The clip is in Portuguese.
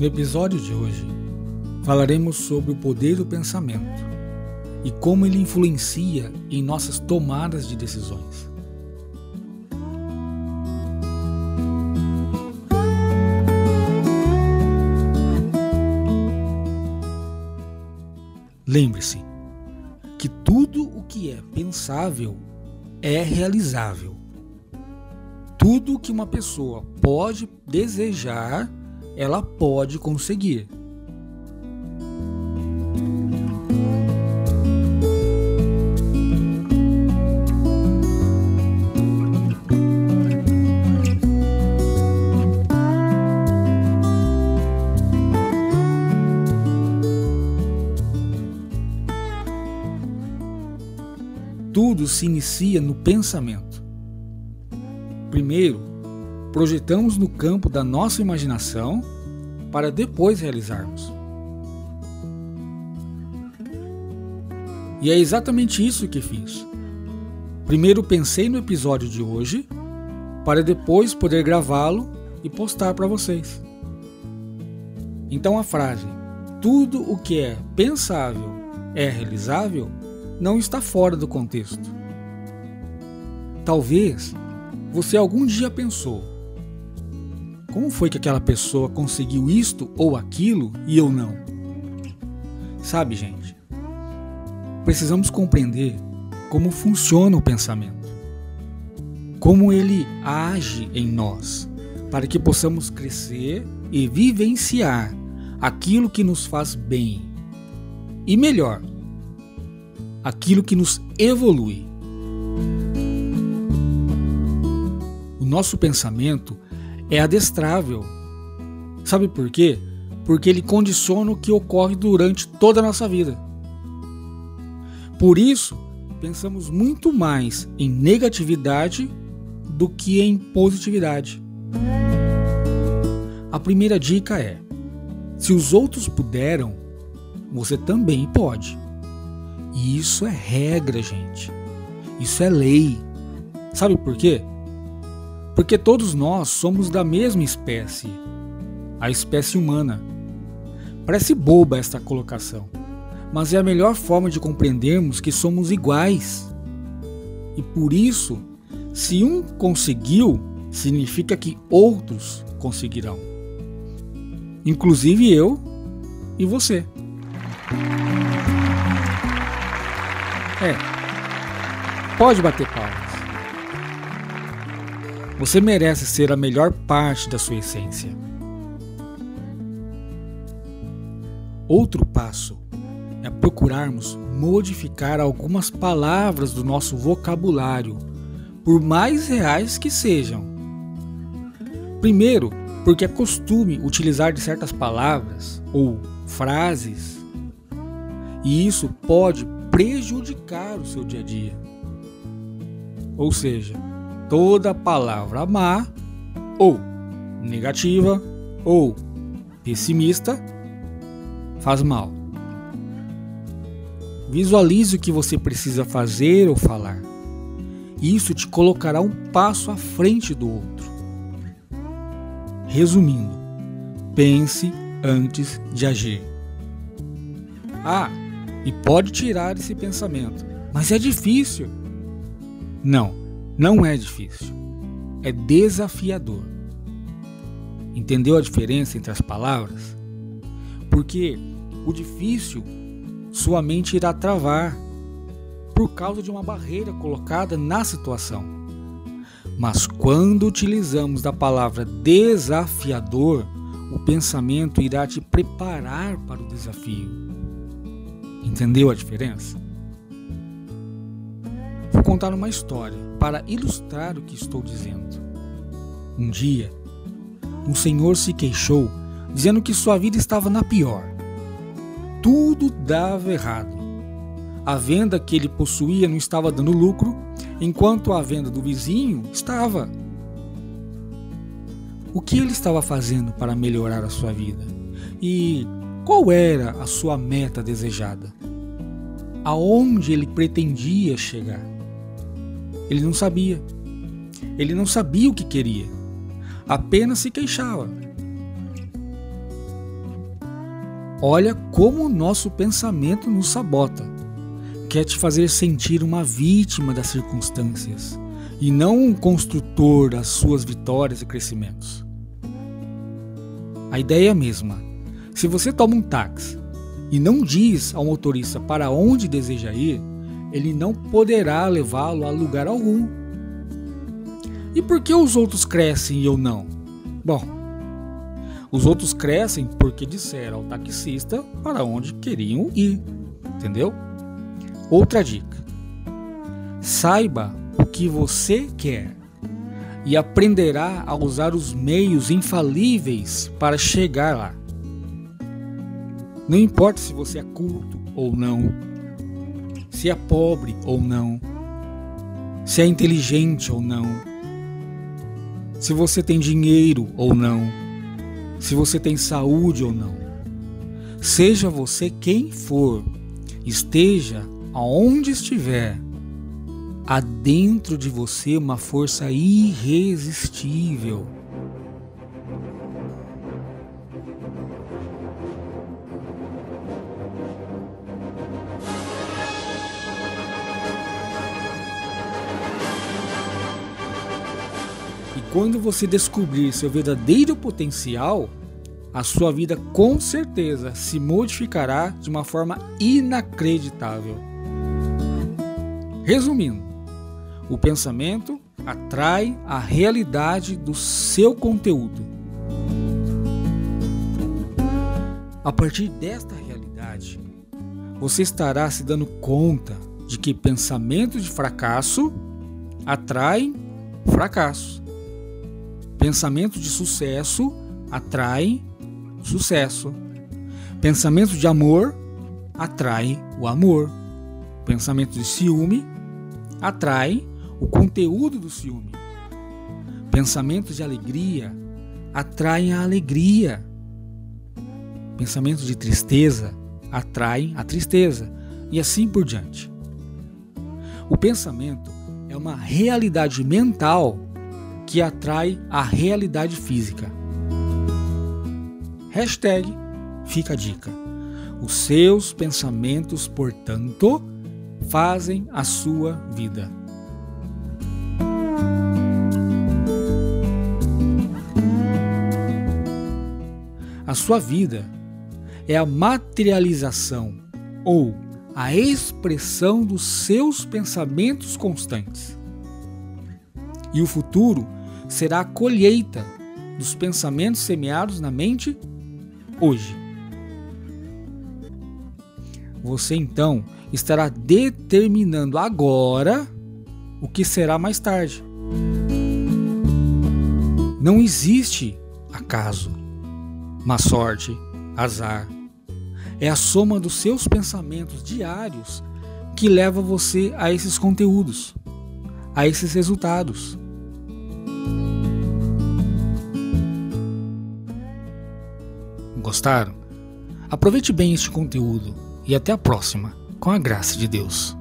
No episódio de hoje, falaremos sobre o poder do pensamento e como ele influencia em nossas tomadas de decisões. Lembre-se que tudo o que é pensável é realizável. Tudo que uma pessoa pode desejar, ela pode conseguir. Tudo se inicia no pensamento. Primeiro, projetamos no campo da nossa imaginação para depois realizarmos. E é exatamente isso que fiz. Primeiro pensei no episódio de hoje para depois poder gravá-lo e postar para vocês. Então a frase tudo o que é pensável é realizável não está fora do contexto. Talvez você algum dia pensou: como foi que aquela pessoa conseguiu isto ou aquilo e eu não? Sabe, gente, precisamos compreender como funciona o pensamento, como ele age em nós, para que possamos crescer e vivenciar aquilo que nos faz bem. E melhor, aquilo que nos evolui. O nosso pensamento é adestrável. Sabe por quê? Porque ele condiciona o que ocorre durante toda a nossa vida. Por isso, pensamos muito mais em negatividade do que em positividade. A primeira dica é: se os outros puderam, você também pode. E isso é regra, gente. Isso é lei. Sabe por quê? Porque todos nós somos da mesma espécie, a espécie humana. Parece boba esta colocação, mas é a melhor forma de compreendermos que somos iguais. E por isso, se um conseguiu, significa que outros conseguirão. Inclusive eu e você. É. Pode bater palmas. Você merece ser a melhor parte da sua essência. Outro passo é procurarmos modificar algumas palavras do nosso vocabulário, por mais reais que sejam. Primeiro, porque é costume utilizar de certas palavras ou frases, e isso pode prejudicar o seu dia a dia. Ou seja, toda palavra má ou negativa ou pessimista faz mal. Visualize o que você precisa fazer ou falar. Isso te colocará um passo à frente do outro. Resumindo, pense antes de agir. Ah, e pode tirar esse pensamento. Mas é difícil. Não, não é difícil. É desafiador. Entendeu a diferença entre as palavras? Porque o difícil sua mente irá travar por causa de uma barreira colocada na situação. Mas quando utilizamos da palavra desafiador, o pensamento irá te preparar para o desafio. Entendeu a diferença? Contar uma história para ilustrar o que estou dizendo. Um dia, um senhor se queixou dizendo que sua vida estava na pior. Tudo dava errado. A venda que ele possuía não estava dando lucro, enquanto a venda do vizinho estava. O que ele estava fazendo para melhorar a sua vida? E qual era a sua meta desejada? Aonde ele pretendia chegar? Ele não sabia. Ele não sabia o que queria. Apenas se queixava. Olha como o nosso pensamento nos sabota. Quer te fazer sentir uma vítima das circunstâncias e não um construtor das suas vitórias e crescimentos. A ideia é a mesma. Se você toma um táxi e não diz ao motorista para onde deseja ir, ele não poderá levá-lo a lugar algum. E por que os outros crescem e eu não? Bom, os outros crescem porque disseram ao taxista para onde queriam ir, entendeu? Outra dica: saiba o que você quer e aprenderá a usar os meios infalíveis para chegar lá. Não importa se você é culto ou não, se é pobre ou não, se é inteligente ou não, se você tem dinheiro ou não, se você tem saúde ou não. Seja você quem for, esteja aonde estiver, há dentro de você uma força irresistível Quando você descobrir seu verdadeiro potencial, a sua vida com certeza se modificará de uma forma inacreditável. Resumindo, o pensamento atrai a realidade do seu conteúdo. A partir desta realidade, você estará se dando conta de que pensamentos de fracasso atraem fracasso. Pensamento de sucesso atrai sucesso. Pensamento de amor atrai o amor. Pensamento de ciúme atrai o conteúdo do ciúme. Pensamentos de alegria atraem a alegria. Pensamentos de tristeza atraem a tristeza e assim por diante. O pensamento é uma realidade mental que atrai a realidade física. Hashtag fica a dica. Os seus pensamentos, portanto, fazem a sua vida. A sua vida é a materialização ou a expressão dos seus pensamentos constantes. E o futuro será a colheita dos pensamentos semeados na mente hoje. Você então estará determinando agora o que será mais tarde. Não existe acaso, má sorte, azar. É a soma dos seus pensamentos diários que leva você a esses conteúdos, a esses resultados. Gostaram? Aproveite bem este conteúdo e até a próxima, com a graça de Deus.